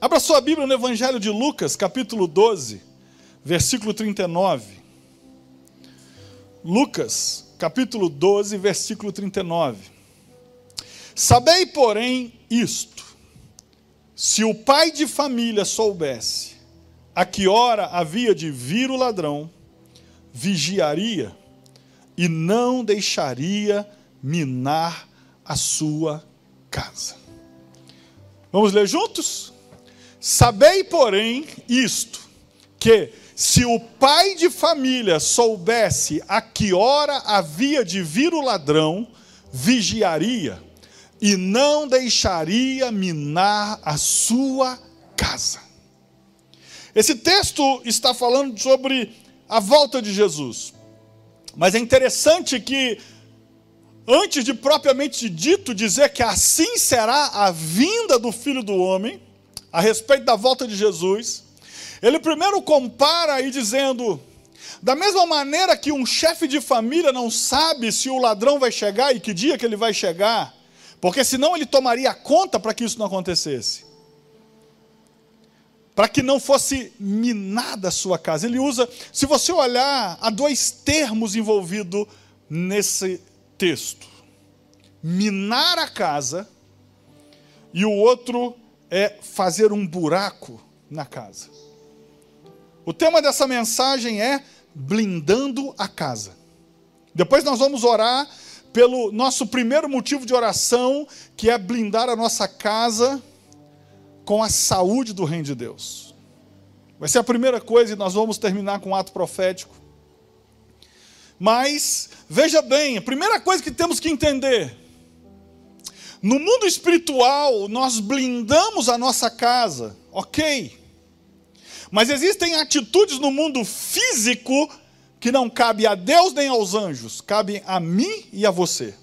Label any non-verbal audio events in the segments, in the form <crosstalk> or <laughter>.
Abra sua Bíblia no Evangelho de Lucas, capítulo 12, versículo 39. Lucas, capítulo 12, versículo 39. Sabei, porém, isto: se o pai de família soubesse a que hora havia de vir o ladrão, vigiaria e não deixaria minar a sua casa. Vamos ler juntos? Sabei, porém, isto: que se o pai de família soubesse a que hora havia de vir o ladrão, vigiaria e não deixaria minar a sua casa. Esse texto está falando sobre a volta de Jesus. Mas é interessante que, antes de propriamente dito dizer que assim será a vinda do Filho do Homem, a respeito da volta de Jesus, ele primeiro compara aí dizendo: da mesma maneira que um chefe de família não sabe se o ladrão vai chegar e que dia que ele vai chegar, porque senão ele tomaria conta para que isso não acontecesse. Para que não fosse minada a sua casa. Ele usa, se você olhar, há dois termos envolvidos nesse texto: minar a casa, e o outro é fazer um buraco na casa. O tema dessa mensagem é blindando a casa. Depois nós vamos orar pelo nosso primeiro motivo de oração, que é blindar a nossa casa com a saúde do reino de Deus. Vai ser a primeira coisa e nós vamos terminar com um ato profético. Mas, veja bem, a primeira coisa que temos que entender no mundo espiritual, nós blindamos a nossa casa, ok. Mas existem atitudes no mundo físico que não cabe a Deus nem aos anjos, cabe a mim e a você.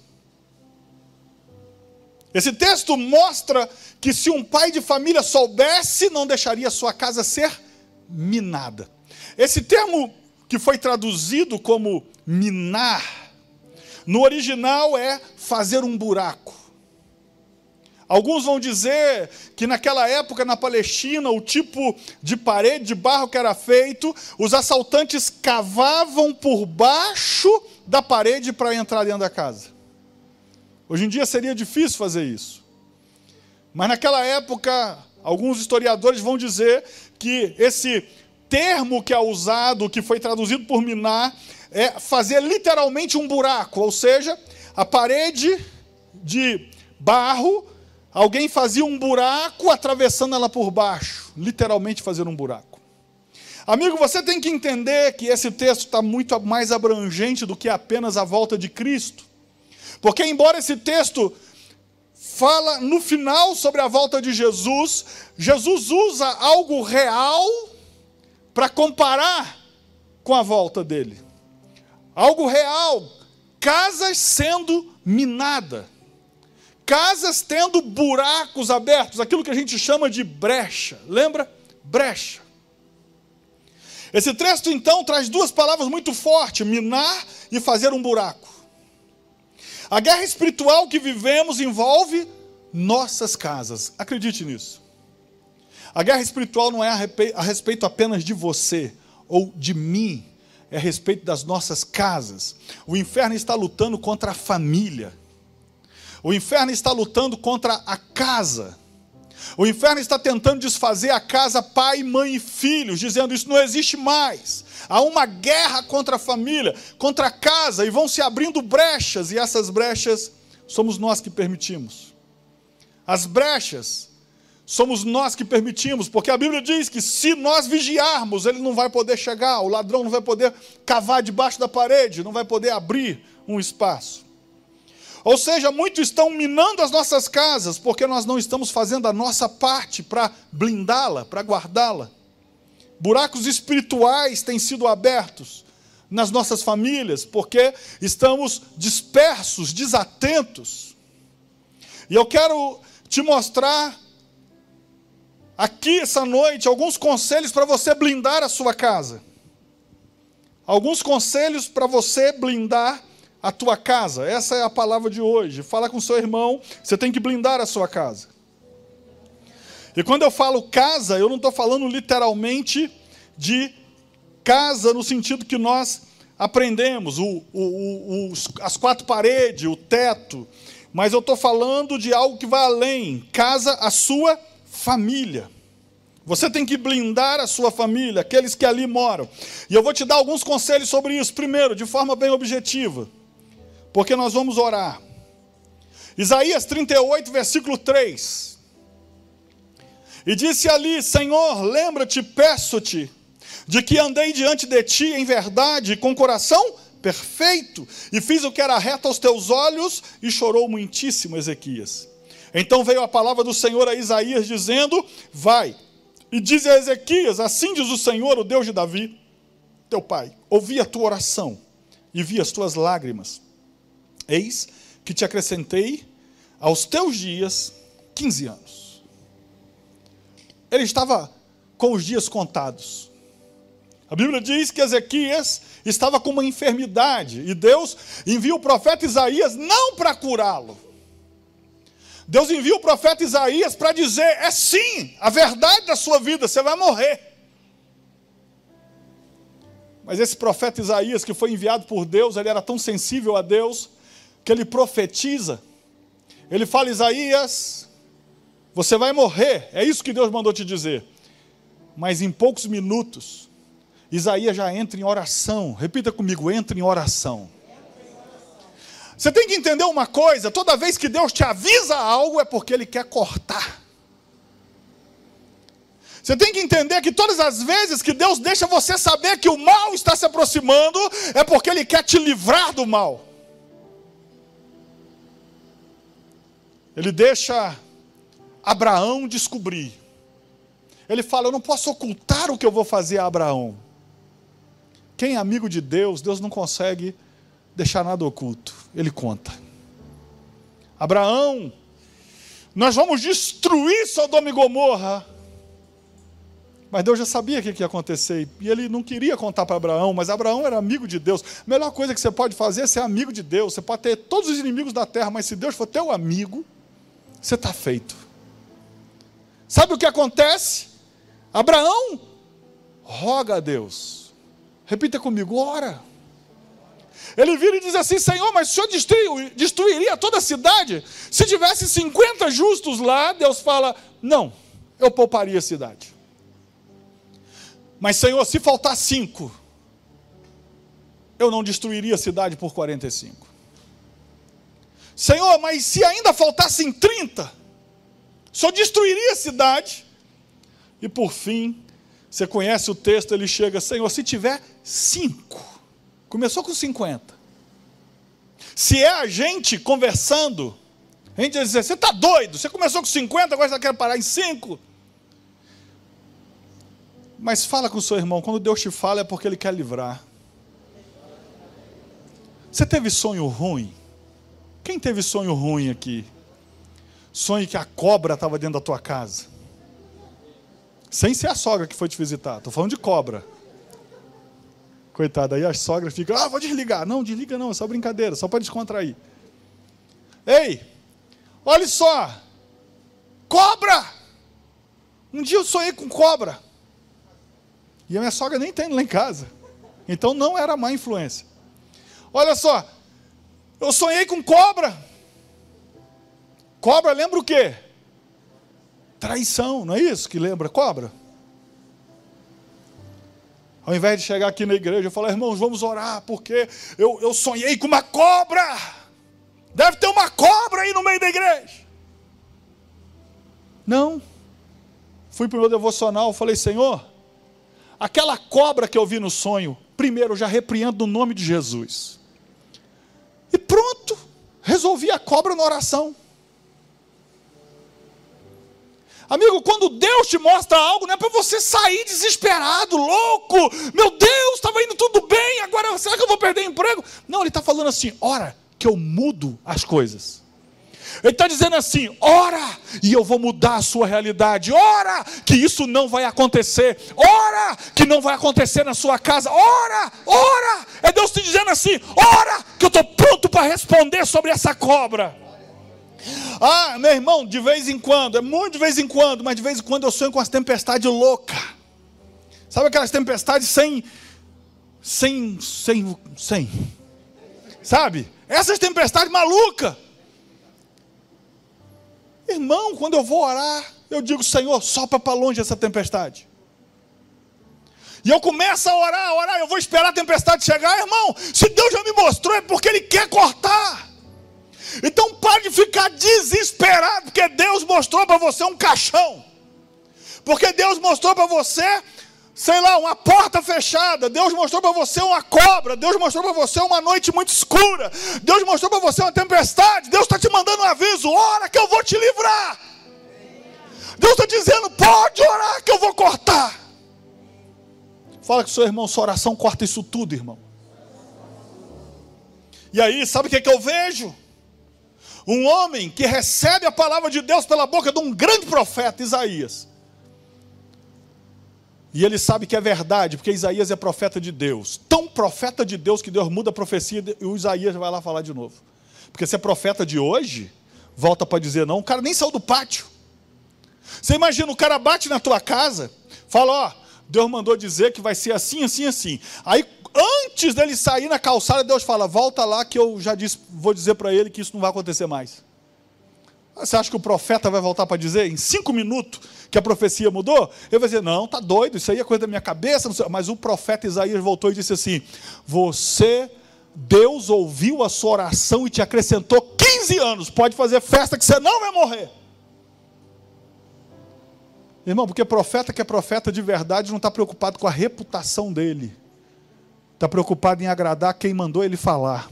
Esse texto mostra que se um pai de família soubesse, não deixaria sua casa ser minada. Esse termo que foi traduzido como minar, no original é fazer um buraco. Alguns vão dizer que naquela época na Palestina, o tipo de parede de barro que era feito, os assaltantes cavavam por baixo da parede para entrar dentro da casa. Hoje em dia seria difícil fazer isso. Mas naquela época, alguns historiadores vão dizer que esse termo que é usado, que foi traduzido por Minar, é fazer literalmente um buraco, ou seja, a parede de barro Alguém fazia um buraco atravessando ela por baixo, literalmente fazer um buraco. Amigo, você tem que entender que esse texto está muito mais abrangente do que apenas a volta de Cristo. Porque, embora esse texto fala no final sobre a volta de Jesus, Jesus usa algo real para comparar com a volta dele. Algo real, casas sendo minadas casas tendo buracos abertos, aquilo que a gente chama de brecha. Lembra? Brecha. Esse texto então traz duas palavras muito fortes: minar e fazer um buraco. A guerra espiritual que vivemos envolve nossas casas. Acredite nisso. A guerra espiritual não é a respeito apenas de você ou de mim, é a respeito das nossas casas. O inferno está lutando contra a família. O inferno está lutando contra a casa. O inferno está tentando desfazer a casa, pai, mãe e filhos, dizendo isso não existe mais. Há uma guerra contra a família, contra a casa, e vão se abrindo brechas, e essas brechas somos nós que permitimos. As brechas somos nós que permitimos, porque a Bíblia diz que se nós vigiarmos, ele não vai poder chegar, o ladrão não vai poder cavar debaixo da parede, não vai poder abrir um espaço. Ou seja, muitos estão minando as nossas casas porque nós não estamos fazendo a nossa parte para blindá-la, para guardá-la. Buracos espirituais têm sido abertos nas nossas famílias porque estamos dispersos, desatentos. E eu quero te mostrar aqui essa noite alguns conselhos para você blindar a sua casa. Alguns conselhos para você blindar a tua casa. Essa é a palavra de hoje. Fala com seu irmão, você tem que blindar a sua casa. E quando eu falo casa, eu não estou falando literalmente de casa no sentido que nós aprendemos, o, o, o, as quatro paredes, o teto, mas eu estou falando de algo que vai além casa, a sua família. Você tem que blindar a sua família, aqueles que ali moram. E eu vou te dar alguns conselhos sobre isso. Primeiro, de forma bem objetiva, porque nós vamos orar. Isaías 38, versículo 3. E disse ali: Senhor, lembra-te, peço-te, de que andei diante de ti em verdade, com coração perfeito, e fiz o que era reto aos teus olhos, e chorou muitíssimo Ezequias. Então veio a palavra do Senhor a Isaías, dizendo: Vai, e diz a Ezequias: Assim diz o Senhor, o Deus de Davi, teu pai, ouvi a tua oração e vi as tuas lágrimas. Eis que te acrescentei aos teus dias 15 anos. Ele estava com os dias contados. A Bíblia diz que Ezequias estava com uma enfermidade e Deus envia o profeta Isaías não para curá-lo. Deus envia o profeta Isaías para dizer: é sim, a verdade da sua vida, você vai morrer. Mas esse profeta Isaías, que foi enviado por Deus, ele era tão sensível a Deus, que ele profetiza ele fala: Isaías, você vai morrer. É isso que Deus mandou te dizer. Mas em poucos minutos, Isaías já entra em oração. Repita comigo: entra em oração. Você tem que entender uma coisa: toda vez que Deus te avisa algo, é porque Ele quer cortar. Você tem que entender que todas as vezes que Deus deixa você saber que o mal está se aproximando, é porque Ele quer te livrar do mal. Ele deixa Abraão descobrir. Ele fala: Eu não posso ocultar o que eu vou fazer a Abraão. Quem é amigo de Deus, Deus não consegue deixar nada oculto. Ele conta. Abraão, nós vamos destruir Sodoma e Gomorra. Mas Deus já sabia o que ia acontecer. E ele não queria contar para Abraão, mas Abraão era amigo de Deus. A melhor coisa que você pode fazer é ser amigo de Deus. Você pode ter todos os inimigos da terra, mas se Deus for teu amigo, você está feito. Sabe o que acontece? Abraão roga a Deus. Repita comigo, ora. Ele vira e diz assim: Senhor, mas o Senhor destruiu, destruiria toda a cidade? Se tivesse 50 justos lá, Deus fala: Não, eu pouparia a cidade. Mas, Senhor, se faltar cinco, eu não destruiria a cidade por 45. Senhor, mas se ainda faltassem 30, só destruiria a cidade. E por fim, você conhece o texto, ele chega, Senhor, se tiver cinco, começou com 50. Se é a gente conversando, a gente dizer, você está doido, você começou com 50, agora você quer parar em 5. Mas fala com o seu irmão, quando Deus te fala é porque Ele quer livrar. Você teve sonho ruim? Quem teve sonho ruim aqui? Sonho que a cobra estava dentro da tua casa. Sem ser a sogra que foi te visitar. Estou falando de cobra. Coitada, aí a sogra fica, ah, vou desligar. Não, desliga não, é só brincadeira, só para descontrair. Ei, olha só. Cobra! Um dia eu sonhei com cobra. E a minha sogra nem tem lá em casa. Então não era má influência. Olha só, eu sonhei com cobra. Cobra lembra o quê? Traição, não é isso que lembra cobra? Ao invés de chegar aqui na igreja e falar, irmãos, vamos orar, porque eu, eu sonhei com uma cobra. Deve ter uma cobra aí no meio da igreja. Não. Fui para o meu devocional, falei, Senhor, aquela cobra que eu vi no sonho, primeiro eu já repreendo no nome de Jesus. Resolvi a cobra na oração. Amigo, quando Deus te mostra algo, não é para você sair desesperado, louco. Meu Deus, estava indo tudo bem, agora será que eu vou perder emprego? Não, Ele está falando assim: ora, que eu mudo as coisas. Ele está dizendo assim: ora, e eu vou mudar a sua realidade. Ora, que isso não vai acontecer. Ora, que não vai acontecer na sua casa. Ora, ora. É Deus te dizendo assim: ora, que eu estou pronto para responder sobre essa cobra. Ah, meu irmão, de vez em quando, é muito de vez em quando, mas de vez em quando eu sonho com as tempestades loucas. Sabe aquelas tempestades sem. sem. sem. sem. Sabe? Essas tempestades malucas. Irmão, quando eu vou orar, eu digo, Senhor, sopra para longe essa tempestade. E eu começo a orar, a orar, eu vou esperar a tempestade chegar, irmão. Se Deus já me mostrou, é porque Ele quer cortar. Então pare de ficar desesperado, porque Deus mostrou para você um caixão. Porque Deus mostrou para você, sei lá, uma porta fechada. Deus mostrou para você uma cobra. Deus mostrou para você uma noite muito escura. Deus mostrou para você uma tempestade. Deus está te mandando um aviso: ora que eu vou te livrar. Deus está dizendo: pode orar que eu vou cortar. Fala com seu irmão, sua oração corta isso tudo, irmão. E aí, sabe o que, é que eu vejo? Um homem que recebe a palavra de Deus pela boca de um grande profeta, Isaías. E ele sabe que é verdade, porque Isaías é profeta de Deus. Tão profeta de Deus que Deus muda a profecia e o Isaías vai lá falar de novo. Porque se é profeta de hoje, volta para dizer não, o cara nem saiu do pátio. Você imagina, o cara bate na tua casa, fala, ó, Deus mandou dizer que vai ser assim, assim, assim. Aí antes dele sair na calçada, Deus fala: volta lá que eu já disse, vou dizer para ele que isso não vai acontecer mais. Você acha que o profeta vai voltar para dizer em cinco minutos que a profecia mudou? Ele vai dizer: não, tá doido, isso aí é coisa da minha cabeça. Mas o profeta Isaías voltou e disse assim: você, Deus ouviu a sua oração e te acrescentou 15 anos. Pode fazer festa que você não vai morrer. Irmão, porque profeta que é profeta de verdade não está preocupado com a reputação dele está preocupado em agradar quem mandou ele falar.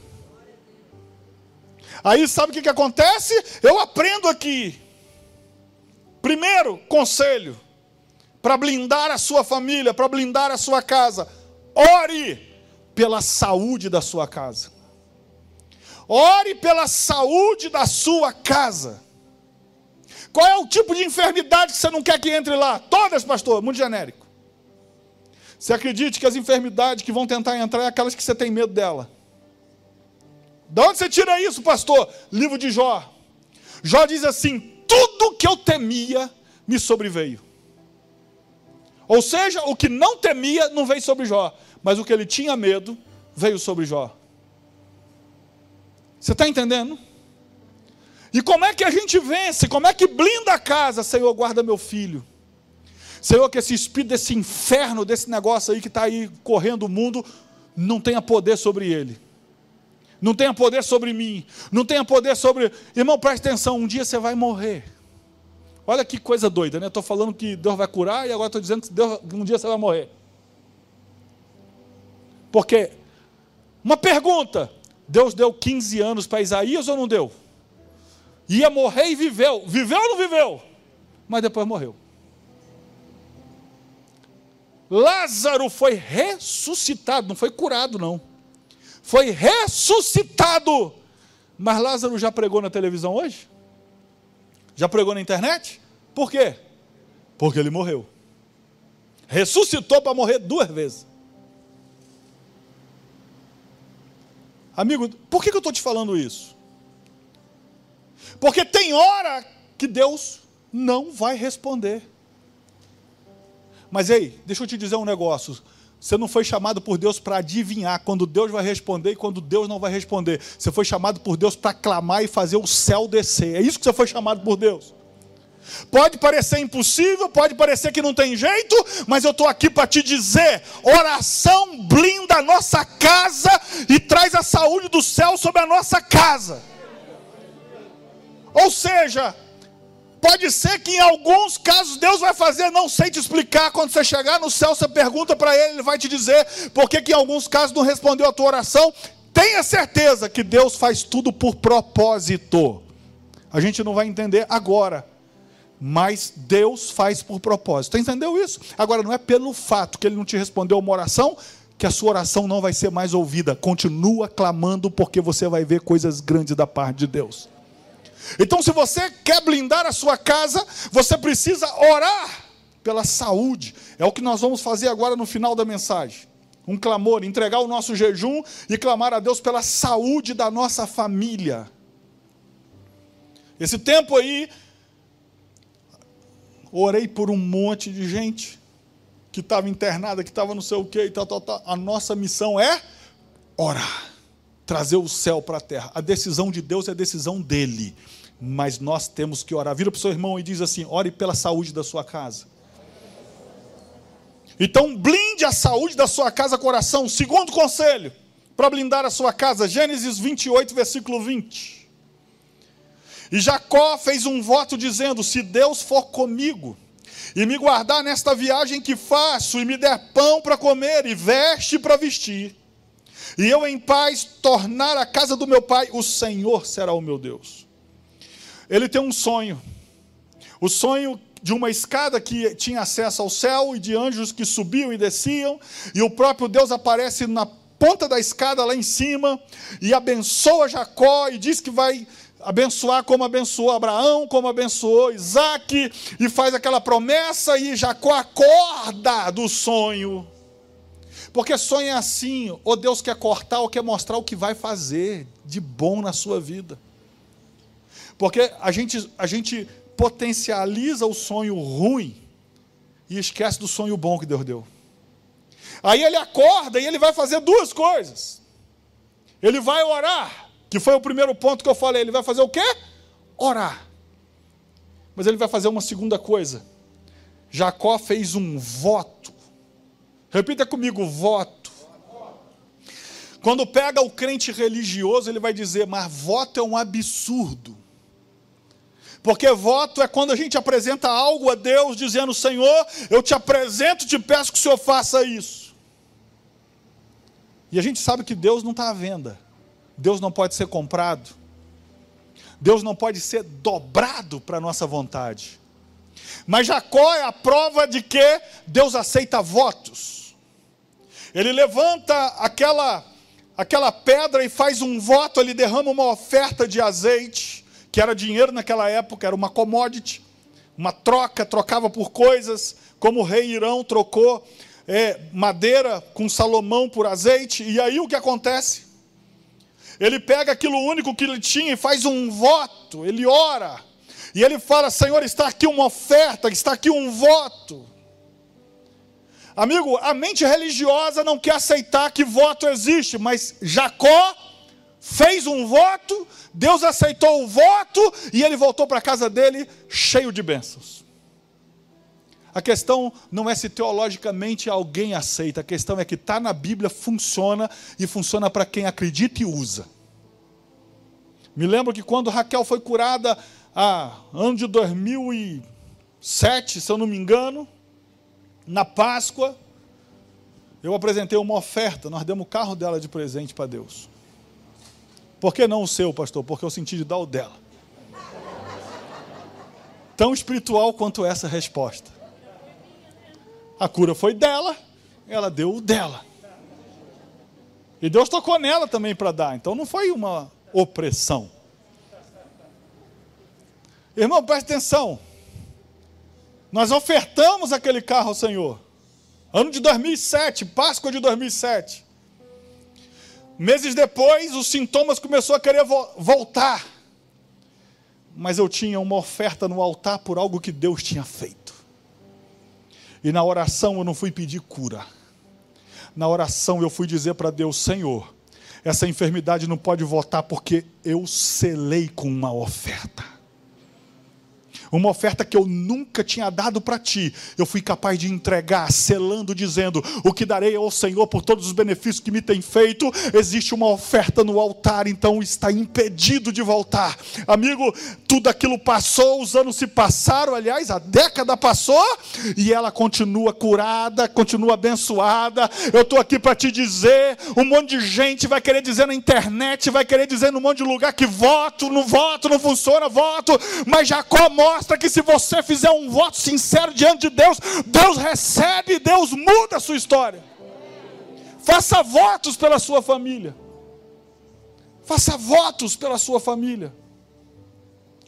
Aí sabe o que, que acontece? Eu aprendo aqui. Primeiro, conselho, para blindar a sua família, para blindar a sua casa, ore pela saúde da sua casa. Ore pela saúde da sua casa. Qual é o tipo de enfermidade que você não quer que entre lá? Todas, pastor, muito genérico. Você acredite que as enfermidades que vão tentar entrar é aquelas que você tem medo dela. De onde você tira isso, pastor? Livro de Jó. Jó diz assim: tudo que eu temia me sobreveio. Ou seja, o que não temia não veio sobre Jó, mas o que ele tinha medo veio sobre Jó. Você está entendendo? E como é que a gente vence? Como é que blinda a casa? Senhor, guarda meu filho. Senhor, que esse espírito desse inferno, desse negócio aí que está aí correndo o mundo, não tenha poder sobre ele. Não tenha poder sobre mim. Não tenha poder sobre. Irmão, preste atenção, um dia você vai morrer. Olha que coisa doida, né? Estou falando que Deus vai curar e agora estou dizendo que Deus, um dia você vai morrer. Porque, uma pergunta: Deus deu 15 anos para Isaías ou não deu? Ia morrer e viveu. Viveu ou não viveu? Mas depois morreu. Lázaro foi ressuscitado, não foi curado, não. Foi ressuscitado. Mas Lázaro já pregou na televisão hoje? Já pregou na internet? Por quê? Porque ele morreu. Ressuscitou para morrer duas vezes. Amigo, por que eu estou te falando isso? Porque tem hora que Deus não vai responder. Mas ei, deixa eu te dizer um negócio. Você não foi chamado por Deus para adivinhar quando Deus vai responder e quando Deus não vai responder. Você foi chamado por Deus para clamar e fazer o céu descer. É isso que você foi chamado por Deus. Pode parecer impossível, pode parecer que não tem jeito, mas eu estou aqui para te dizer: oração blinda a nossa casa e traz a saúde do céu sobre a nossa casa. Ou seja, Pode ser que em alguns casos Deus vai fazer, não sei te explicar. Quando você chegar no céu, você pergunta para Ele, Ele vai te dizer por que em alguns casos não respondeu a tua oração. Tenha certeza que Deus faz tudo por propósito. A gente não vai entender agora, mas Deus faz por propósito. Entendeu isso? Agora, não é pelo fato que Ele não te respondeu uma oração que a sua oração não vai ser mais ouvida. Continua clamando, porque você vai ver coisas grandes da parte de Deus. Então, se você quer blindar a sua casa, você precisa orar pela saúde. É o que nós vamos fazer agora no final da mensagem. Um clamor, entregar o nosso jejum e clamar a Deus pela saúde da nossa família. Esse tempo aí, orei por um monte de gente que estava internada, que estava não sei o que e tal, tal, tal. A nossa missão é orar, trazer o céu para a terra. A decisão de Deus é a decisão dele, mas nós temos que orar. Vira para o seu irmão e diz assim: ore pela saúde da sua casa. Então, blinde a saúde da sua casa, coração. Segundo conselho, para blindar a sua casa, Gênesis 28, versículo 20. E Jacó fez um voto dizendo: Se Deus for comigo, e me guardar nesta viagem que faço, e me der pão para comer, e veste para vestir, e eu em paz tornar a casa do meu pai, o Senhor será o meu Deus. Ele tem um sonho, o sonho de uma escada que tinha acesso ao céu e de anjos que subiam e desciam, e o próprio Deus aparece na ponta da escada lá em cima e abençoa Jacó e diz que vai abençoar como abençoou Abraão, como abençoou Isaac, e faz aquela promessa, e Jacó acorda do sonho. Porque sonho é assim, ou Deus quer cortar ou quer mostrar o que vai fazer de bom na sua vida. Porque a gente, a gente potencializa o sonho ruim e esquece do sonho bom que Deus deu. Aí ele acorda e ele vai fazer duas coisas. Ele vai orar que foi o primeiro ponto que eu falei. Ele vai fazer o quê? Orar. Mas ele vai fazer uma segunda coisa. Jacó fez um voto. Repita comigo: voto. Quando pega o crente religioso, ele vai dizer, mas voto é um absurdo. Porque voto é quando a gente apresenta algo a Deus, dizendo: Senhor, eu te apresento, te peço que o Senhor faça isso. E a gente sabe que Deus não está à venda. Deus não pode ser comprado. Deus não pode ser dobrado para a nossa vontade. Mas Jacó é a prova de que Deus aceita votos. Ele levanta aquela aquela pedra e faz um voto, ele derrama uma oferta de azeite, que era dinheiro naquela época, era uma commodity, uma troca, trocava por coisas, como o rei Irão trocou é, madeira com Salomão por azeite, e aí o que acontece? Ele pega aquilo único que ele tinha e faz um voto, ele ora. E ele fala: Senhor, está aqui uma oferta, está aqui um voto. Amigo, a mente religiosa não quer aceitar que voto existe, mas Jacó fez um voto, Deus aceitou o voto e ele voltou para a casa dele cheio de bênçãos. A questão não é se teologicamente alguém aceita, a questão é que está na Bíblia, funciona e funciona para quem acredita e usa. Me lembro que quando Raquel foi curada, a ano de 2007, se eu não me engano, na Páscoa, eu apresentei uma oferta, nós demos o carro dela de presente para Deus. Por que não o seu, pastor? Porque eu senti de dar o dela. Tão espiritual quanto essa resposta. A cura foi dela, ela deu o dela. E Deus tocou nela também para dar, então não foi uma opressão. Irmão, preste atenção. Nós ofertamos aquele carro ao Senhor. Ano de 2007, Páscoa de 2007. Meses depois, os sintomas começaram a querer vo voltar. Mas eu tinha uma oferta no altar por algo que Deus tinha feito. E na oração eu não fui pedir cura. Na oração eu fui dizer para Deus: Senhor, essa enfermidade não pode voltar porque eu selei com uma oferta uma oferta que eu nunca tinha dado para ti, eu fui capaz de entregar, selando, dizendo: O que darei ao Senhor por todos os benefícios que me tem feito. Existe uma oferta no altar, então está impedido de voltar. Amigo, tudo aquilo passou, os anos se passaram, aliás, a década passou, e ela continua curada, continua abençoada. Eu estou aqui para te dizer: um monte de gente vai querer dizer na internet, vai querer dizer num monte de lugar que voto, não voto, não funciona, voto, mas Jacó morre mostra que se você fizer um voto sincero diante de Deus, Deus recebe, Deus muda a sua história. Faça votos pela sua família. Faça votos pela sua família.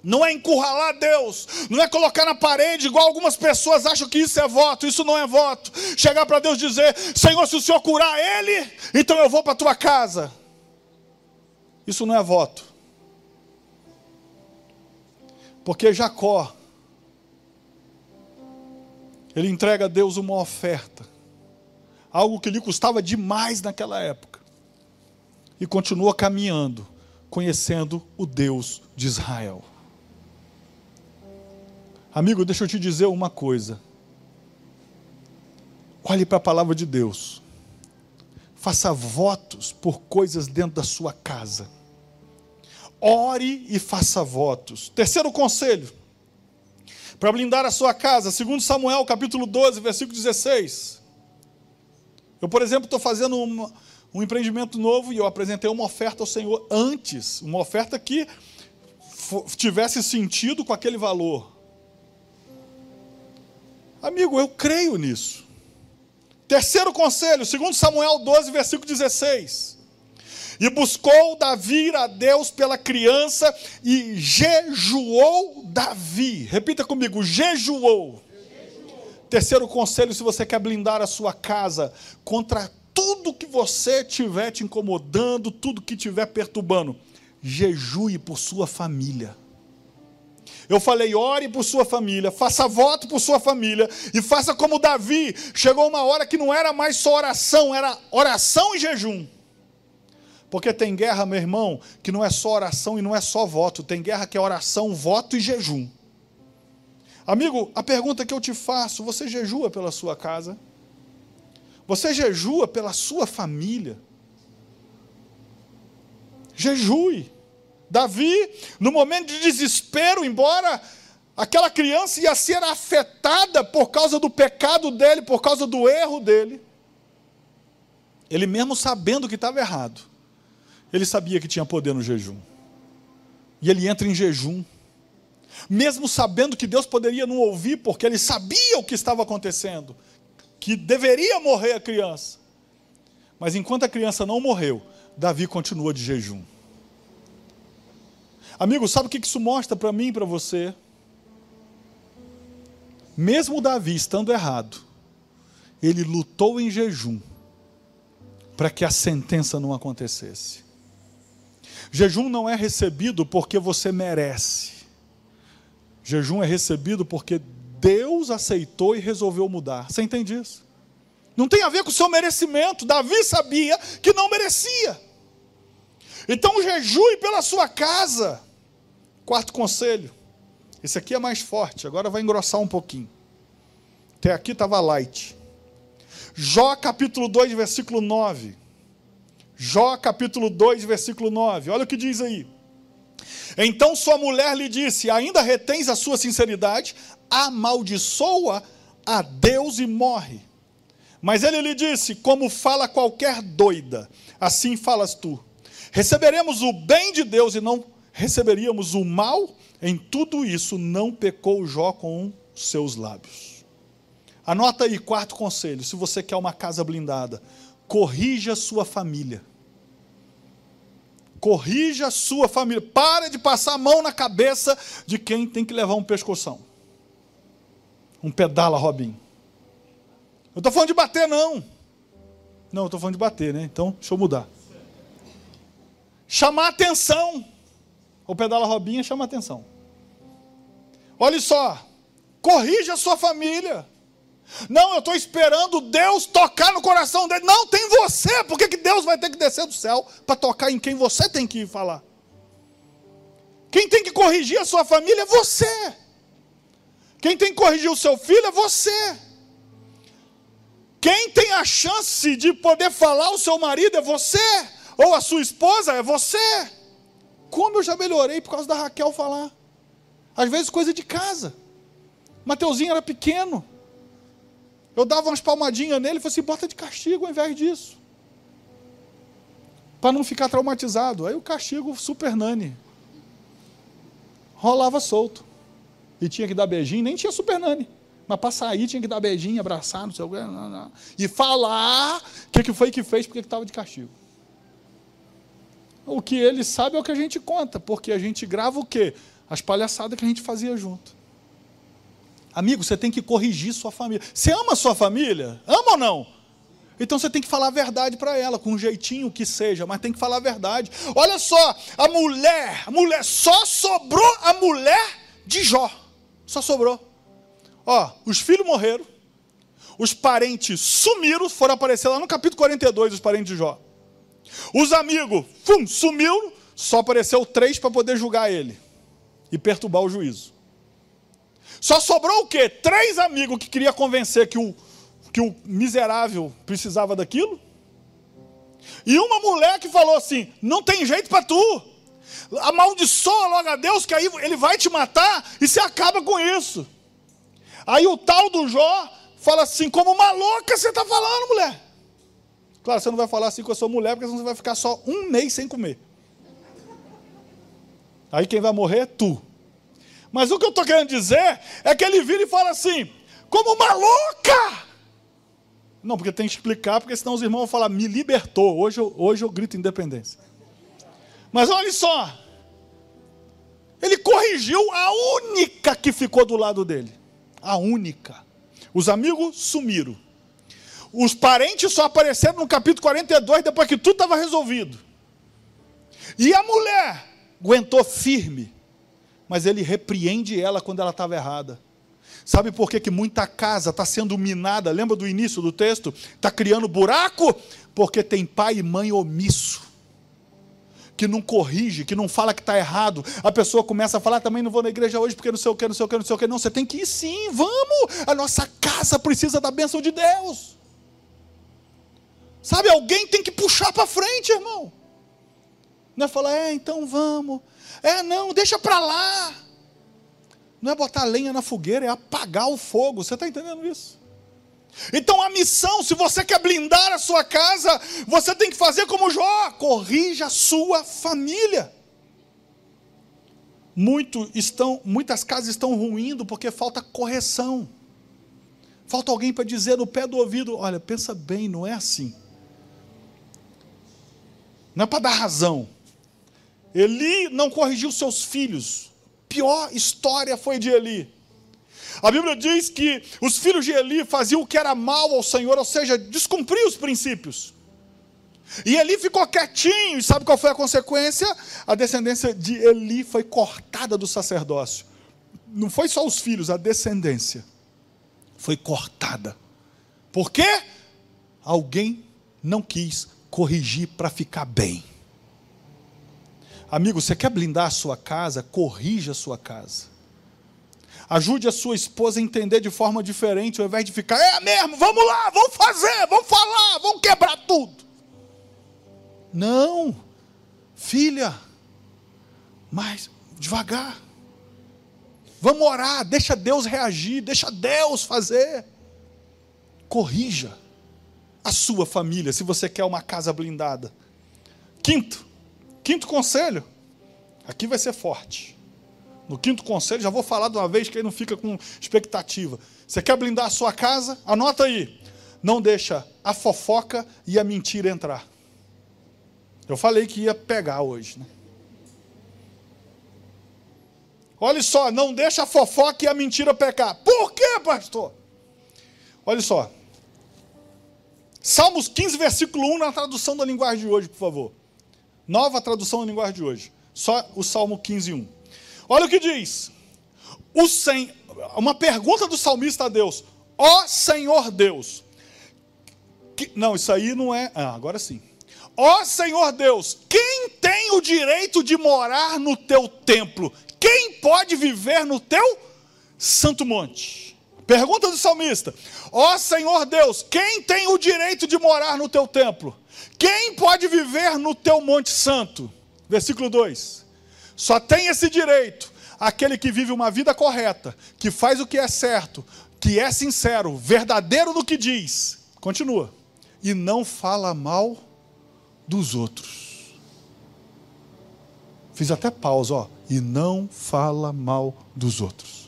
Não é encurralar Deus, não é colocar na parede, igual algumas pessoas acham que isso é voto, isso não é voto. Chegar para Deus e dizer: Senhor, se o Senhor curar ele, então eu vou para a tua casa. Isso não é voto. Porque Jacó, ele entrega a Deus uma oferta, algo que lhe custava demais naquela época, e continua caminhando, conhecendo o Deus de Israel. Amigo, deixa eu te dizer uma coisa. Olhe para a palavra de Deus. Faça votos por coisas dentro da sua casa. Ore e faça votos. Terceiro conselho. Para blindar a sua casa, segundo Samuel, capítulo 12, versículo 16. Eu, por exemplo, estou fazendo um empreendimento novo e eu apresentei uma oferta ao Senhor antes, uma oferta que tivesse sentido com aquele valor. Amigo, eu creio nisso. Terceiro conselho, segundo Samuel 12, versículo 16. E buscou Davi a Deus pela criança e jejuou Davi. Repita comigo, jejuou. Terceiro conselho, se você quer blindar a sua casa contra tudo que você tiver te incomodando, tudo que tiver perturbando, jejue por sua família. Eu falei, ore por sua família, faça voto por sua família e faça como Davi. Chegou uma hora que não era mais só oração, era oração e jejum. Porque tem guerra, meu irmão, que não é só oração e não é só voto. Tem guerra que é oração, voto e jejum. Amigo, a pergunta que eu te faço: você jejua pela sua casa? Você jejua pela sua família? Jejue. Davi, no momento de desespero, embora aquela criança ia ser afetada por causa do pecado dele, por causa do erro dele, ele mesmo sabendo que estava errado, ele sabia que tinha poder no jejum. E ele entra em jejum, mesmo sabendo que Deus poderia não ouvir, porque ele sabia o que estava acontecendo, que deveria morrer a criança. Mas enquanto a criança não morreu, Davi continua de jejum. Amigo, sabe o que isso mostra para mim e para você? Mesmo Davi estando errado, ele lutou em jejum para que a sentença não acontecesse. Jejum não é recebido porque você merece. Jejum é recebido porque Deus aceitou e resolveu mudar. Você entende isso? Não tem a ver com o seu merecimento. Davi sabia que não merecia. Então jejue pela sua casa. Quarto conselho. Esse aqui é mais forte, agora vai engrossar um pouquinho. Até aqui estava light. Jó capítulo 2, versículo 9. Jó capítulo 2, versículo 9. Olha o que diz aí. Então sua mulher lhe disse: Ainda retens a sua sinceridade? Amaldiçoa a Deus e morre. Mas ele lhe disse: Como fala qualquer doida, assim falas tu. Receberemos o bem de Deus e não receberíamos o mal, em tudo isso não pecou Jó com seus lábios. Anota aí, quarto conselho: se você quer uma casa blindada, corrija sua família. Corrija a sua família. Para de passar a mão na cabeça de quem tem que levar um pescoção. Um pedala, Robin. Eu estou falando de bater, não. Não, eu estou falando de bater, né? Então, deixa eu mudar. Chamar atenção. O pedala Robinha chama atenção. Olha só, corrija a sua família. Não, eu estou esperando Deus tocar no coração dele. Não, tem você. Por que, que Deus vai ter que descer do céu para tocar em quem você tem que ir falar? Quem tem que corrigir a sua família é você. Quem tem que corrigir o seu filho é você. Quem tem a chance de poder falar o seu marido é você. Ou a sua esposa é você. Como eu já melhorei por causa da Raquel falar. Às vezes coisa de casa. Mateuzinho era pequeno. Eu dava umas palmadinhas nele e falei assim: bota de castigo ao invés disso. Para não ficar traumatizado. Aí o castigo super nani. Rolava solto. E tinha que dar beijinho, nem tinha super nani. Mas para sair tinha que dar beijinho, abraçar, não sei o quê. E falar o que, que foi que fez, porque estava de castigo. O que ele sabe é o que a gente conta, porque a gente grava o quê? As palhaçadas que a gente fazia junto. Amigo, você tem que corrigir sua família. Você ama sua família? Ama ou não? Então você tem que falar a verdade para ela, com um jeitinho que seja, mas tem que falar a verdade. Olha só, a mulher, a mulher, só sobrou a mulher de Jó. Só sobrou. Ó, os filhos morreram, os parentes sumiram, foram aparecer lá no capítulo 42, os parentes de Jó. Os amigos, fum, sumiu, só apareceu três para poder julgar ele e perturbar o juízo. Só sobrou o quê? Três amigos que queria convencer que o, que o miserável precisava daquilo. E uma mulher que falou assim: não tem jeito para tu. Amaldiçoa logo a Deus, que aí ele vai te matar e você acaba com isso. Aí o tal do Jó fala assim: como uma louca você está falando, mulher. Claro, você não vai falar assim com a sua mulher, porque senão você vai ficar só um mês sem comer. Aí quem vai morrer é tu. Mas o que eu estou querendo dizer é que ele vira e fala assim, como uma louca. Não, porque tem que explicar, porque senão os irmãos vão falar, me libertou. Hoje eu, hoje eu grito independência. Mas olha só. Ele corrigiu a única que ficou do lado dele. A única. Os amigos sumiram. Os parentes só apareceram no capítulo 42 depois que tudo estava resolvido. E a mulher aguentou firme, mas ele repreende ela quando ela estava errada. Sabe por que, que muita casa está sendo minada? Lembra do início do texto? Está criando buraco? Porque tem pai e mãe omisso. Que não corrige, que não fala que está errado. A pessoa começa a falar, também não vou na igreja hoje porque não sei o que, não sei o que, não sei o que. Não, você tem que ir sim, vamos. A nossa casa precisa da bênção de Deus. Sabe, alguém tem que puxar para frente, irmão. Não é falar, é, então vamos. É, não, deixa para lá. Não é botar lenha na fogueira, é apagar o fogo. Você está entendendo isso? Então a missão, se você quer blindar a sua casa, você tem que fazer como Jó, corrija a sua família. Muito estão, muitas casas estão ruindo porque falta correção. Falta alguém para dizer no pé do ouvido: olha, pensa bem, não é assim. Não é para dar razão. Eli não corrigiu seus filhos. Pior história foi de Eli. A Bíblia diz que os filhos de Eli faziam o que era mal ao Senhor, ou seja, descumpriam os princípios. E Eli ficou quietinho, e sabe qual foi a consequência? A descendência de Eli foi cortada do sacerdócio. Não foi só os filhos, a descendência foi cortada. Por quê? Alguém não quis corrigir para ficar bem. Amigo, você quer blindar a sua casa? Corrija a sua casa. Ajude a sua esposa a entender de forma diferente, ao invés de ficar, é mesmo, vamos lá, vamos fazer, vamos falar, vamos quebrar tudo. Não, filha, mas devagar. Vamos orar, deixa Deus reagir, deixa Deus fazer. Corrija a sua família, se você quer uma casa blindada. Quinto, quinto conselho. Aqui vai ser forte. No quinto conselho, já vou falar de uma vez que aí não fica com expectativa. Você quer blindar a sua casa? Anota aí. Não deixa a fofoca e a mentira entrar. Eu falei que ia pegar hoje, né? Olha só, não deixa a fofoca e a mentira pecar. Por quê, pastor? Olha só, Salmos 15, versículo 1, na tradução da linguagem de hoje, por favor. Nova tradução da linguagem de hoje. Só o Salmo 15, 1. Olha o que diz. O sen... Uma pergunta do salmista a Deus. Ó Senhor Deus. Que... Não, isso aí não é. Ah, agora sim. Ó Senhor Deus, quem tem o direito de morar no teu templo? Quem pode viver no teu santo monte? Pergunta do salmista: Ó oh, Senhor Deus, quem tem o direito de morar no teu templo? Quem pode viver no teu monte santo? Versículo 2: Só tem esse direito aquele que vive uma vida correta, que faz o que é certo, que é sincero, verdadeiro no que diz. Continua. E não fala mal dos outros. Fiz até pausa, ó. E não fala mal dos outros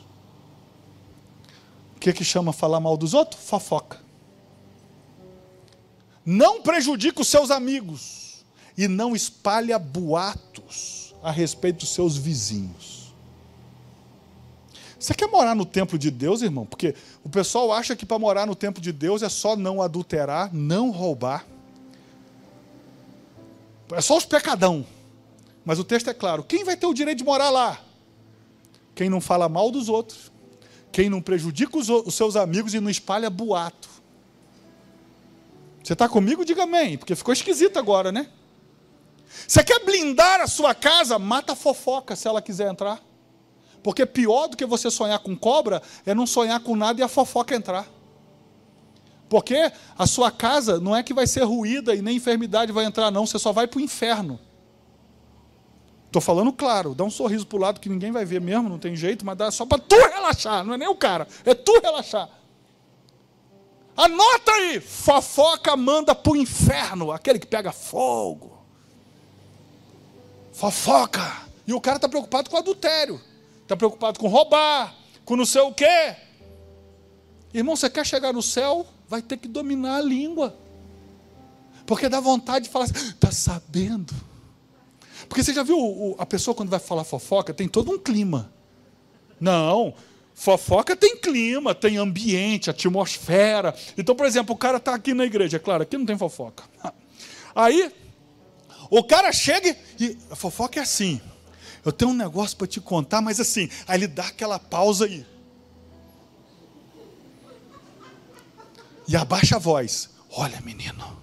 que, que chama falar mal dos outros? Fofoca. Não prejudica os seus amigos e não espalha boatos a respeito dos seus vizinhos. Você quer morar no templo de Deus, irmão? Porque o pessoal acha que para morar no templo de Deus é só não adulterar, não roubar. É só os pecadão. Mas o texto é claro: quem vai ter o direito de morar lá? quem não fala mal dos outros, quem não prejudica os, os seus amigos e não espalha boato. Você está comigo? Diga amém, porque ficou esquisito agora, né? Você quer blindar a sua casa? Mata a fofoca se ela quiser entrar. Porque pior do que você sonhar com cobra é não sonhar com nada e a fofoca entrar. Porque a sua casa não é que vai ser ruída e nem enfermidade vai entrar, não, você só vai para o inferno. Estou falando claro, dá um sorriso para o lado que ninguém vai ver mesmo, não tem jeito, mas dá só para tu relaxar, não é nem o cara, é tu relaxar. Anota aí, fofoca manda para o inferno, aquele que pega fogo. Fofoca. E o cara está preocupado com adultério, está preocupado com roubar, com não sei o quê. Irmão, você quer chegar no céu? Vai ter que dominar a língua. Porque dá vontade de falar assim, está sabendo? Porque você já viu a pessoa quando vai falar fofoca, tem todo um clima. Não, fofoca tem clima, tem ambiente, atmosfera. Então, por exemplo, o cara está aqui na igreja, é claro, aqui não tem fofoca. <laughs> Aí, o cara chega e a fofoca é assim. Eu tenho um negócio para te contar, mas assim, aí ele dá aquela pausa aí. E abaixa a voz. Olha, menino,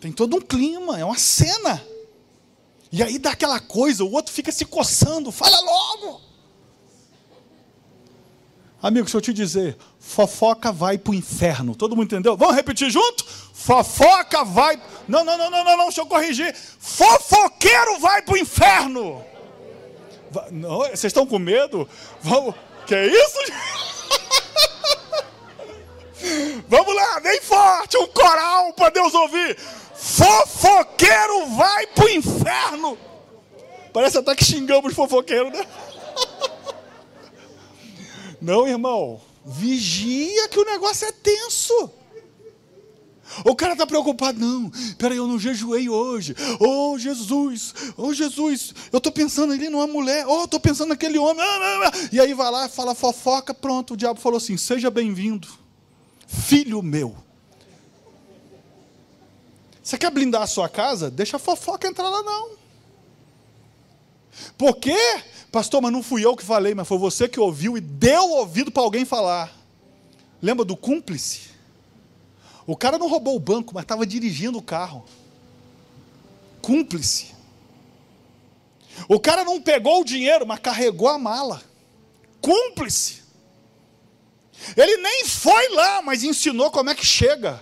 tem todo um clima, é uma cena. E aí dá aquela coisa, o outro fica se coçando, fala logo. Amigo, deixa eu te dizer, fofoca vai para o inferno. Todo mundo entendeu? Vamos repetir junto? Fofoca vai. Não, não, não, não, não, não deixa eu corrigir. Fofoqueiro vai para o inferno. Não, vocês estão com medo? Vamos. Que isso? <laughs> Vamos lá, bem forte, um coral para Deus ouvir. Fofoqueiro vai para o inferno. Parece até que xingamos fofoqueiro, né? Não, irmão. Vigia que o negócio é tenso. O cara está preocupado, não, peraí, eu não jejuei hoje. Oh, Jesus, oh, Jesus, eu estou pensando ali numa mulher, oh, estou pensando naquele homem. E aí vai lá, fala fofoca, pronto, o diabo falou assim: seja bem-vindo, filho meu. Você quer blindar a sua casa? Deixa a fofoca entrar lá, não. Por quê? Pastor, mas não fui eu que falei, mas foi você que ouviu e deu ouvido para alguém falar. Lembra do cúmplice? O cara não roubou o banco, mas estava dirigindo o carro. Cúmplice. O cara não pegou o dinheiro, mas carregou a mala. Cúmplice. Ele nem foi lá, mas ensinou como é que chega.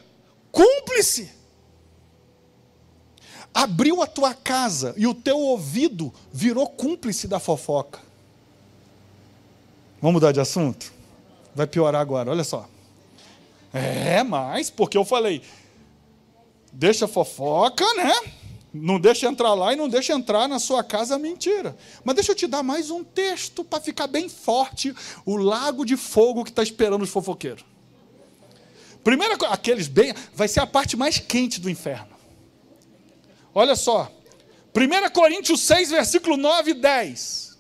Cúmplice abriu a tua casa e o teu ouvido virou cúmplice da fofoca. Vamos mudar de assunto? Vai piorar agora, olha só. É, mas, porque eu falei, deixa fofoca, né? Não deixa entrar lá e não deixa entrar na sua casa mentira. Mas deixa eu te dar mais um texto para ficar bem forte o lago de fogo que está esperando os fofoqueiros. Primeira aqueles bem, vai ser a parte mais quente do inferno. Olha só. 1 Coríntios 6, versículo 9 e 10.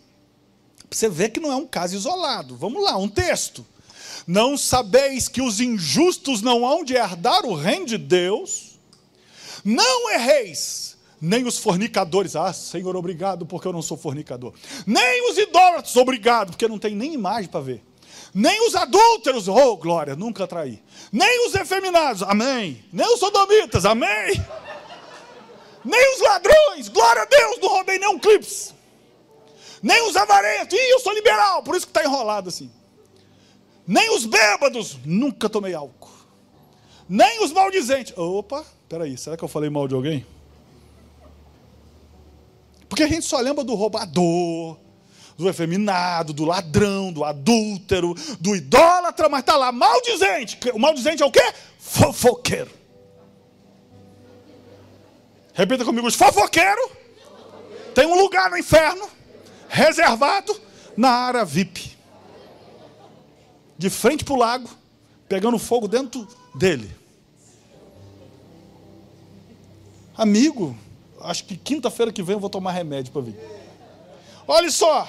Você vê que não é um caso isolado. Vamos lá, um texto. Não sabeis que os injustos não hão de herdar o reino de Deus? Não erreis, nem os fornicadores. Ah, Senhor, obrigado, porque eu não sou fornicador. Nem os idólatras, obrigado, porque não tem nem imagem para ver. Nem os adúlteros, oh glória, nunca traí. Nem os efeminados, amém. Nem os sodomitas, amém nem os ladrões, glória a Deus, não roubei nem um clips, nem os avarentos, ih, eu sou liberal, por isso que está enrolado assim. Nem os bêbados, nunca tomei álcool. Nem os maldizentes. Opa, peraí, será que eu falei mal de alguém? Porque a gente só lembra do roubador, do efeminado, do ladrão, do adúltero, do idólatra, mas está lá, maldizente. O maldizente é o quê? Fofoqueiro. Repita comigo: os fofoqueiros tem um lugar no inferno reservado na área VIP. De frente para o lago, pegando fogo dentro dele. Amigo, acho que quinta-feira que vem eu vou tomar remédio para vir. Olha só,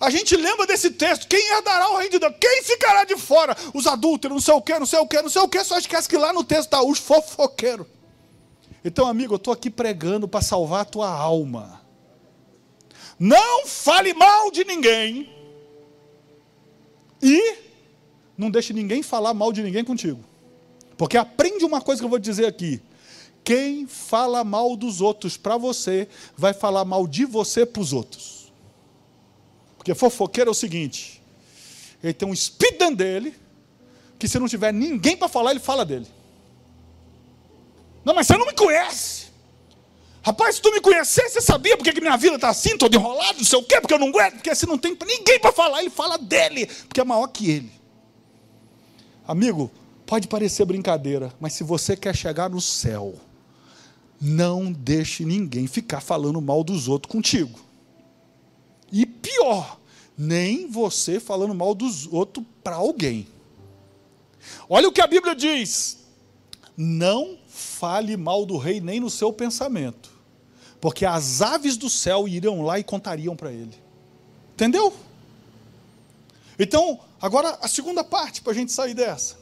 a gente lembra desse texto: quem herdará o reino de Deus? Quem ficará de fora? Os adúlteros, não sei o que, não sei o que, não sei o que, só esquece que lá no texto está os fofoqueiros. Então, amigo, eu estou aqui pregando para salvar a tua alma. Não fale mal de ninguém. E não deixe ninguém falar mal de ninguém contigo. Porque aprende uma coisa que eu vou dizer aqui. Quem fala mal dos outros para você, vai falar mal de você para os outros. Porque fofoqueiro é o seguinte: ele tem um speed dele, que se não tiver ninguém para falar, ele fala dele. Não, mas você não me conhece. Rapaz, se tu me conhecesse, você sabia porque que minha vida está assim, todo enrolado, não sei o quê, porque eu não aguento, porque se não tem ninguém para falar, ele fala dele, porque é maior que ele. Amigo, pode parecer brincadeira, mas se você quer chegar no céu, não deixe ninguém ficar falando mal dos outros contigo. E pior, nem você falando mal dos outros para alguém. Olha o que a Bíblia diz: não fale mal do rei nem no seu pensamento, porque as aves do céu iriam lá e contariam para ele. Entendeu? Então, agora a segunda parte para a gente sair dessa.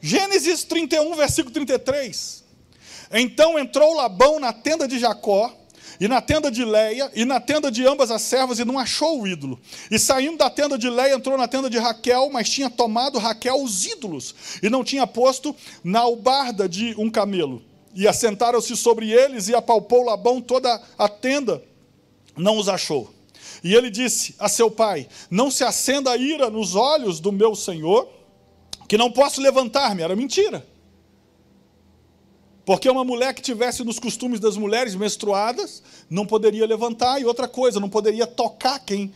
Gênesis 31, versículo 33. Então entrou Labão na tenda de Jacó, e na tenda de Leia, e na tenda de ambas as servas, e não achou o ídolo. E saindo da tenda de Leia, entrou na tenda de Raquel, mas tinha tomado Raquel os ídolos, e não tinha posto na albarda de um camelo. E assentaram-se sobre eles, e apalpou Labão toda a tenda, não os achou. E ele disse a seu pai: Não se acenda a ira nos olhos do meu senhor, que não posso levantar-me. Era mentira. Porque uma mulher que tivesse nos costumes das mulheres menstruadas não poderia levantar, e outra coisa, não poderia tocar quem.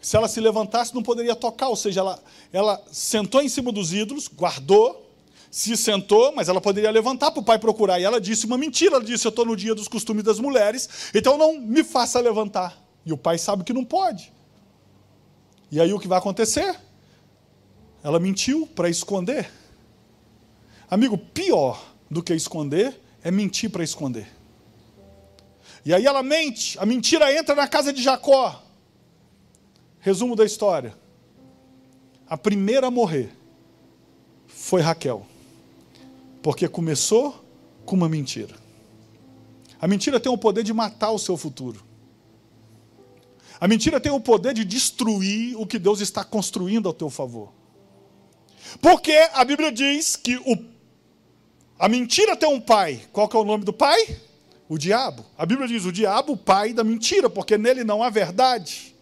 Se ela se levantasse, não poderia tocar, ou seja, ela, ela sentou em cima dos ídolos, guardou, se sentou, mas ela poderia levantar para o pai procurar. E ela disse uma mentira, ela disse: Eu estou no dia dos costumes das mulheres, então não me faça levantar. E o pai sabe que não pode. E aí o que vai acontecer? Ela mentiu para esconder. Amigo, pior do que esconder é mentir para esconder. E aí ela mente, a mentira entra na casa de Jacó. Resumo da história. A primeira a morrer foi Raquel, porque começou com uma mentira. A mentira tem o poder de matar o seu futuro. A mentira tem o poder de destruir o que Deus está construindo ao teu favor. Porque a Bíblia diz que o a mentira tem um pai. Qual que é o nome do pai? O diabo. A Bíblia diz: o diabo, o pai da mentira, porque nele não há verdade.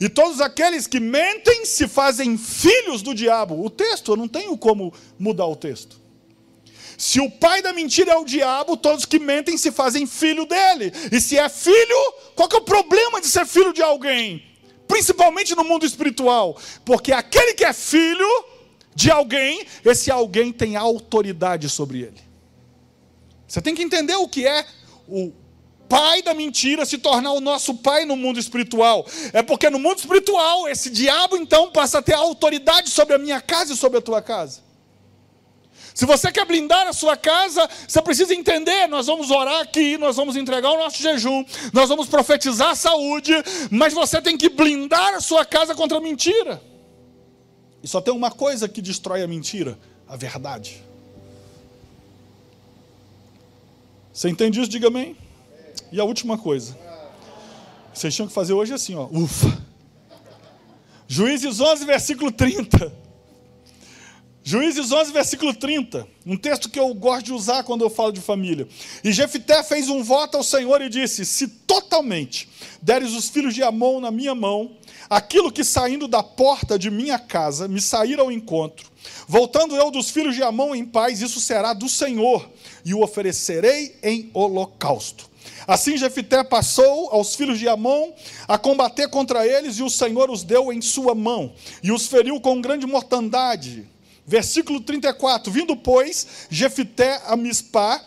E todos aqueles que mentem se fazem filhos do diabo. O texto, eu não tenho como mudar o texto. Se o pai da mentira é o diabo, todos que mentem se fazem filho dele. E se é filho, qual que é o problema de ser filho de alguém? Principalmente no mundo espiritual. Porque aquele que é filho de alguém, esse alguém tem autoridade sobre ele. Você tem que entender o que é o pai da mentira se tornar o nosso pai no mundo espiritual. É porque no mundo espiritual, esse diabo então passa a ter autoridade sobre a minha casa e sobre a tua casa. Se você quer blindar a sua casa, você precisa entender: nós vamos orar aqui, nós vamos entregar o nosso jejum, nós vamos profetizar a saúde, mas você tem que blindar a sua casa contra a mentira. E só tem uma coisa que destrói a mentira: a verdade. Você entende isso? Diga amém. E a última coisa. Vocês tinham que fazer hoje assim, ó. Ufa. Juízes 11, versículo 30. Juízes 11, versículo 30. Um texto que eu gosto de usar quando eu falo de família. E Jefité fez um voto ao Senhor e disse: Se totalmente deres os filhos de Amon na minha mão, aquilo que saindo da porta de minha casa me sair ao encontro, voltando eu dos filhos de Amon em paz, isso será do Senhor, e o oferecerei em holocausto. Assim Jefité passou aos filhos de Amon a combater contra eles, e o Senhor os deu em sua mão, e os feriu com grande mortandade. Versículo 34: Vindo, pois, Jefité a Mispá,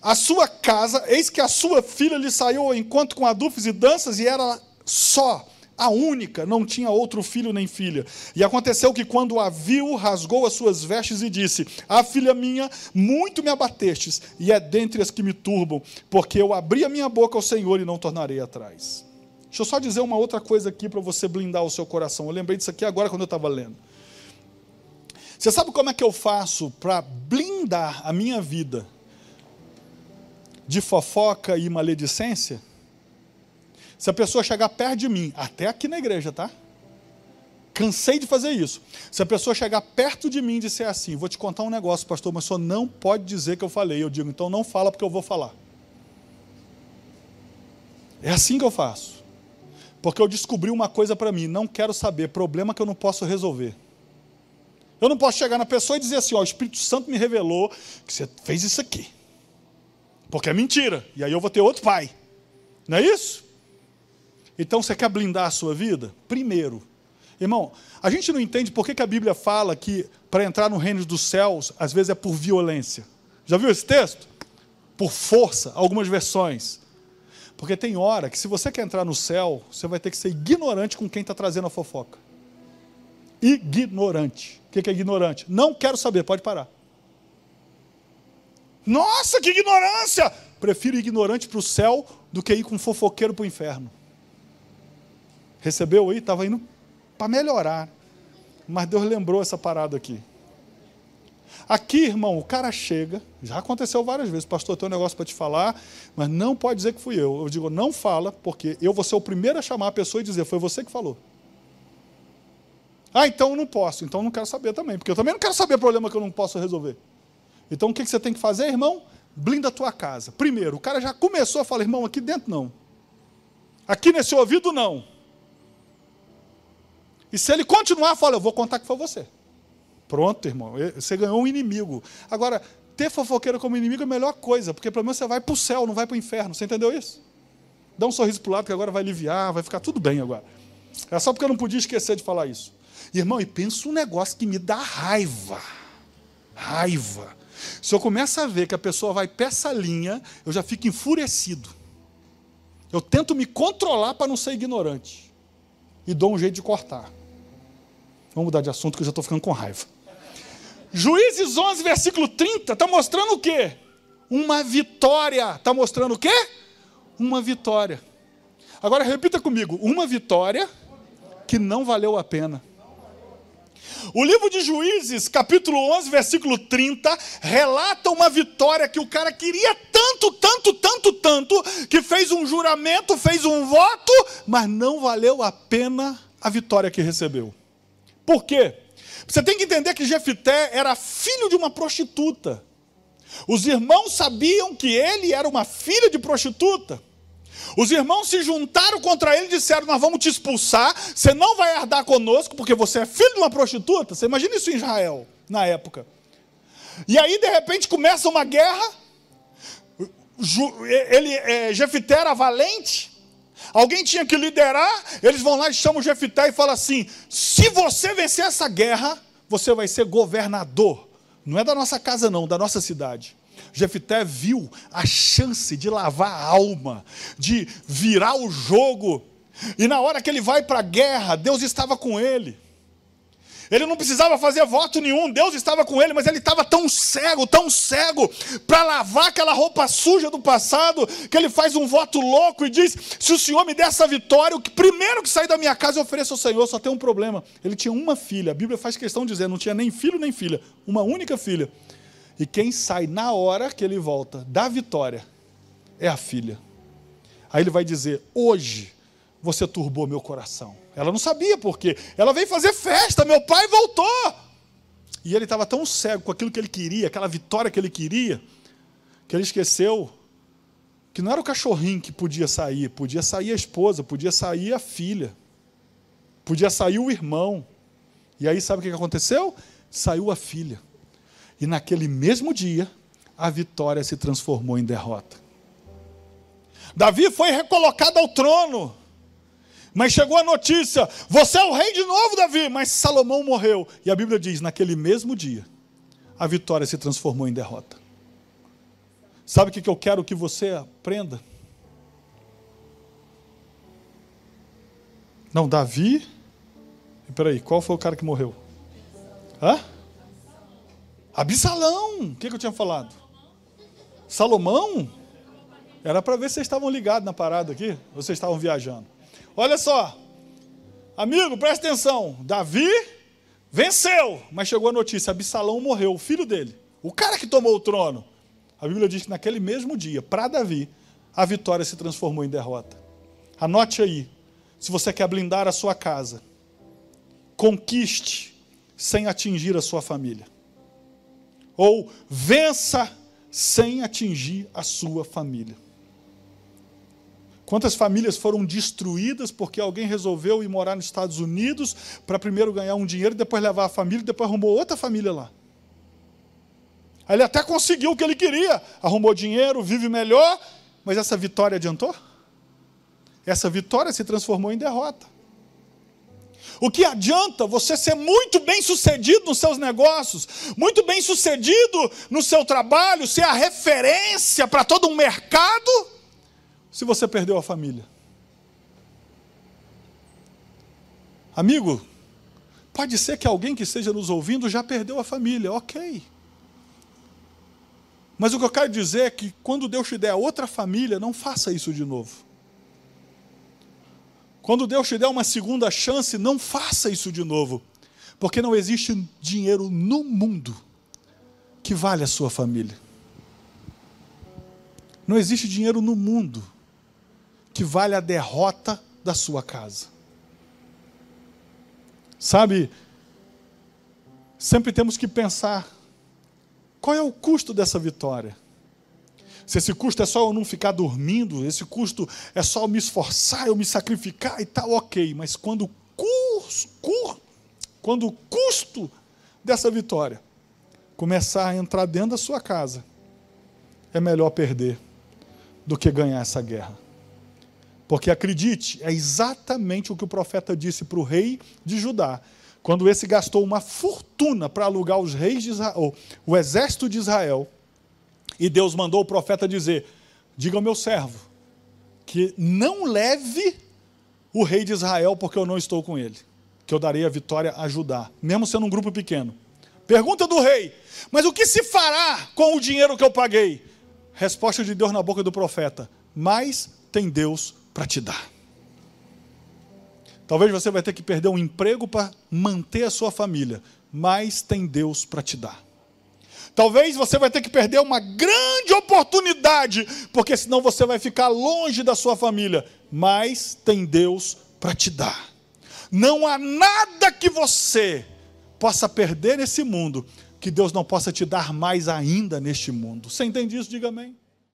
a sua casa, eis que a sua filha lhe saiu ao encontro com adufes e danças, e era só a única, não tinha outro filho nem filha. E aconteceu que, quando a viu, rasgou as suas vestes e disse: Ah, filha minha, muito me abatestes, e é dentre as que me turbam, porque eu abri a minha boca ao Senhor e não tornarei atrás. Deixa eu só dizer uma outra coisa aqui para você blindar o seu coração. Eu lembrei disso aqui agora quando eu estava lendo. Você sabe como é que eu faço para blindar a minha vida de fofoca e maledicência? Se a pessoa chegar perto de mim, até aqui na igreja, tá? Cansei de fazer isso. Se a pessoa chegar perto de mim e disser assim, vou te contar um negócio, pastor, mas o senhor não pode dizer que eu falei. Eu digo, então não fala porque eu vou falar. É assim que eu faço. Porque eu descobri uma coisa para mim, não quero saber, problema que eu não posso resolver. Eu não posso chegar na pessoa e dizer assim, ó, o Espírito Santo me revelou que você fez isso aqui. Porque é mentira. E aí eu vou ter outro pai. Não é isso? Então você quer blindar a sua vida? Primeiro, Irmão, a gente não entende por que, que a Bíblia fala que para entrar no reino dos céus, às vezes é por violência. Já viu esse texto? Por força, algumas versões. Porque tem hora que se você quer entrar no céu, você vai ter que ser ignorante com quem está trazendo a fofoca. Ignorante. O que é ignorante? Não quero saber, pode parar. Nossa, que ignorância! Prefiro ignorante para o céu do que ir com fofoqueiro para o inferno. Recebeu aí? Estava indo para melhorar. Mas Deus lembrou essa parada aqui. Aqui, irmão, o cara chega, já aconteceu várias vezes, pastor, tem um negócio para te falar, mas não pode dizer que fui eu. Eu digo, não fala, porque eu vou ser o primeiro a chamar a pessoa e dizer, foi você que falou. Ah, então eu não posso, então eu não quero saber também, porque eu também não quero saber problema que eu não posso resolver. Então o que você tem que fazer, irmão? Blinda a tua casa. Primeiro, o cara já começou a falar, irmão, aqui dentro não. Aqui nesse ouvido não. E se ele continuar, fala, eu vou contar que foi você. Pronto, irmão, você ganhou um inimigo. Agora, ter fofoqueiro como inimigo é a melhor coisa, porque pelo menos você vai para o céu, não vai para o inferno. Você entendeu isso? Dá um sorriso para o lado, que agora vai aliviar, vai ficar tudo bem agora. É só porque eu não podia esquecer de falar isso. Irmão, e pensa um negócio que me dá raiva. Raiva. Se eu começo a ver que a pessoa vai para essa linha, eu já fico enfurecido. Eu tento me controlar para não ser ignorante. E dou um jeito de cortar. Vamos mudar de assunto que eu já estou ficando com raiva. Juízes 11, versículo 30, está mostrando o quê? Uma vitória. Está mostrando o quê? Uma vitória. Agora repita comigo: uma vitória que não valeu a pena. O livro de Juízes, capítulo 11, versículo 30, relata uma vitória que o cara queria tanto, tanto, tanto, tanto, que fez um juramento, fez um voto, mas não valeu a pena a vitória que recebeu. Por quê? Você tem que entender que Jefité era filho de uma prostituta. Os irmãos sabiam que ele era uma filha de prostituta. Os irmãos se juntaram contra ele e disseram: Nós vamos te expulsar, você não vai herdar conosco, porque você é filho de uma prostituta. Você imagina isso em Israel, na época. E aí, de repente, começa uma guerra. Ele, é, Jefité era valente, Alguém tinha que liderar, eles vão lá e chamam Jefité e falam assim: se você vencer essa guerra, você vai ser governador. Não é da nossa casa, não, da nossa cidade. Jefité viu a chance de lavar a alma, de virar o jogo. E na hora que ele vai para a guerra, Deus estava com ele. Ele não precisava fazer voto nenhum, Deus estava com ele, mas ele estava tão cego, tão cego, para lavar aquela roupa suja do passado, que ele faz um voto louco e diz: Se o Senhor me der essa vitória, o primeiro que sair da minha casa eu ofereço ao Senhor. Só tem um problema: ele tinha uma filha, a Bíblia faz questão de dizer, não tinha nem filho nem filha, uma única filha. E quem sai na hora que ele volta da vitória é a filha. Aí ele vai dizer: Hoje você turbou meu coração. Ela não sabia por quê. Ela veio fazer festa, meu pai voltou. E ele estava tão cego com aquilo que ele queria, aquela vitória que ele queria, que ele esqueceu que não era o cachorrinho que podia sair, podia sair a esposa, podia sair a filha, podia sair o irmão. E aí sabe o que aconteceu? Saiu a filha. E naquele mesmo dia, a vitória se transformou em derrota. Davi foi recolocado ao trono. Mas chegou a notícia: você é o rei de novo, Davi. Mas Salomão morreu. E a Bíblia diz: naquele mesmo dia, a vitória se transformou em derrota. Sabe o que eu quero que você aprenda? Não, Davi. Peraí, qual foi o cara que morreu? Hã? Absalão. O que, que eu tinha falado? Salomão? Era para ver se vocês estavam ligados na parada aqui, ou vocês estavam viajando. Olha só, amigo, presta atenção. Davi venceu, mas chegou a notícia: Absalão morreu, o filho dele, o cara que tomou o trono. A Bíblia diz que naquele mesmo dia, para Davi, a vitória se transformou em derrota. Anote aí. Se você quer blindar a sua casa, conquiste sem atingir a sua família. Ou vença sem atingir a sua família. Quantas famílias foram destruídas porque alguém resolveu ir morar nos Estados Unidos para primeiro ganhar um dinheiro, depois levar a família, depois arrumou outra família lá. Ele até conseguiu o que ele queria, arrumou dinheiro, vive melhor, mas essa vitória adiantou? Essa vitória se transformou em derrota. O que adianta você ser muito bem sucedido nos seus negócios, muito bem sucedido no seu trabalho, ser a referência para todo um mercado, se você perdeu a família? Amigo, pode ser que alguém que esteja nos ouvindo já perdeu a família, ok. Mas o que eu quero dizer é que quando Deus te der outra família, não faça isso de novo. Quando Deus te der uma segunda chance, não faça isso de novo. Porque não existe dinheiro no mundo que vale a sua família. Não existe dinheiro no mundo que vale a derrota da sua casa. Sabe, sempre temos que pensar: qual é o custo dessa vitória? Se esse custo é só eu não ficar dormindo, esse custo é só eu me esforçar, eu me sacrificar e tal, ok. Mas quando o, custo, quando o custo dessa vitória começar a entrar dentro da sua casa, é melhor perder do que ganhar essa guerra. Porque acredite, é exatamente o que o profeta disse para o rei de Judá. Quando esse gastou uma fortuna para alugar os reis de Israel, o exército de Israel, e Deus mandou o profeta dizer: Diga ao meu servo que não leve o rei de Israel, porque eu não estou com ele, que eu darei a vitória a Judá, mesmo sendo um grupo pequeno. Pergunta do rei: Mas o que se fará com o dinheiro que eu paguei? Resposta de Deus na boca do profeta: Mas tem Deus para te dar. Talvez você vai ter que perder um emprego para manter a sua família, mas tem Deus para te dar. Talvez você vai ter que perder uma grande oportunidade, porque senão você vai ficar longe da sua família, mas tem Deus para te dar. Não há nada que você possa perder nesse mundo que Deus não possa te dar mais ainda neste mundo. Você entende isso? Diga amém.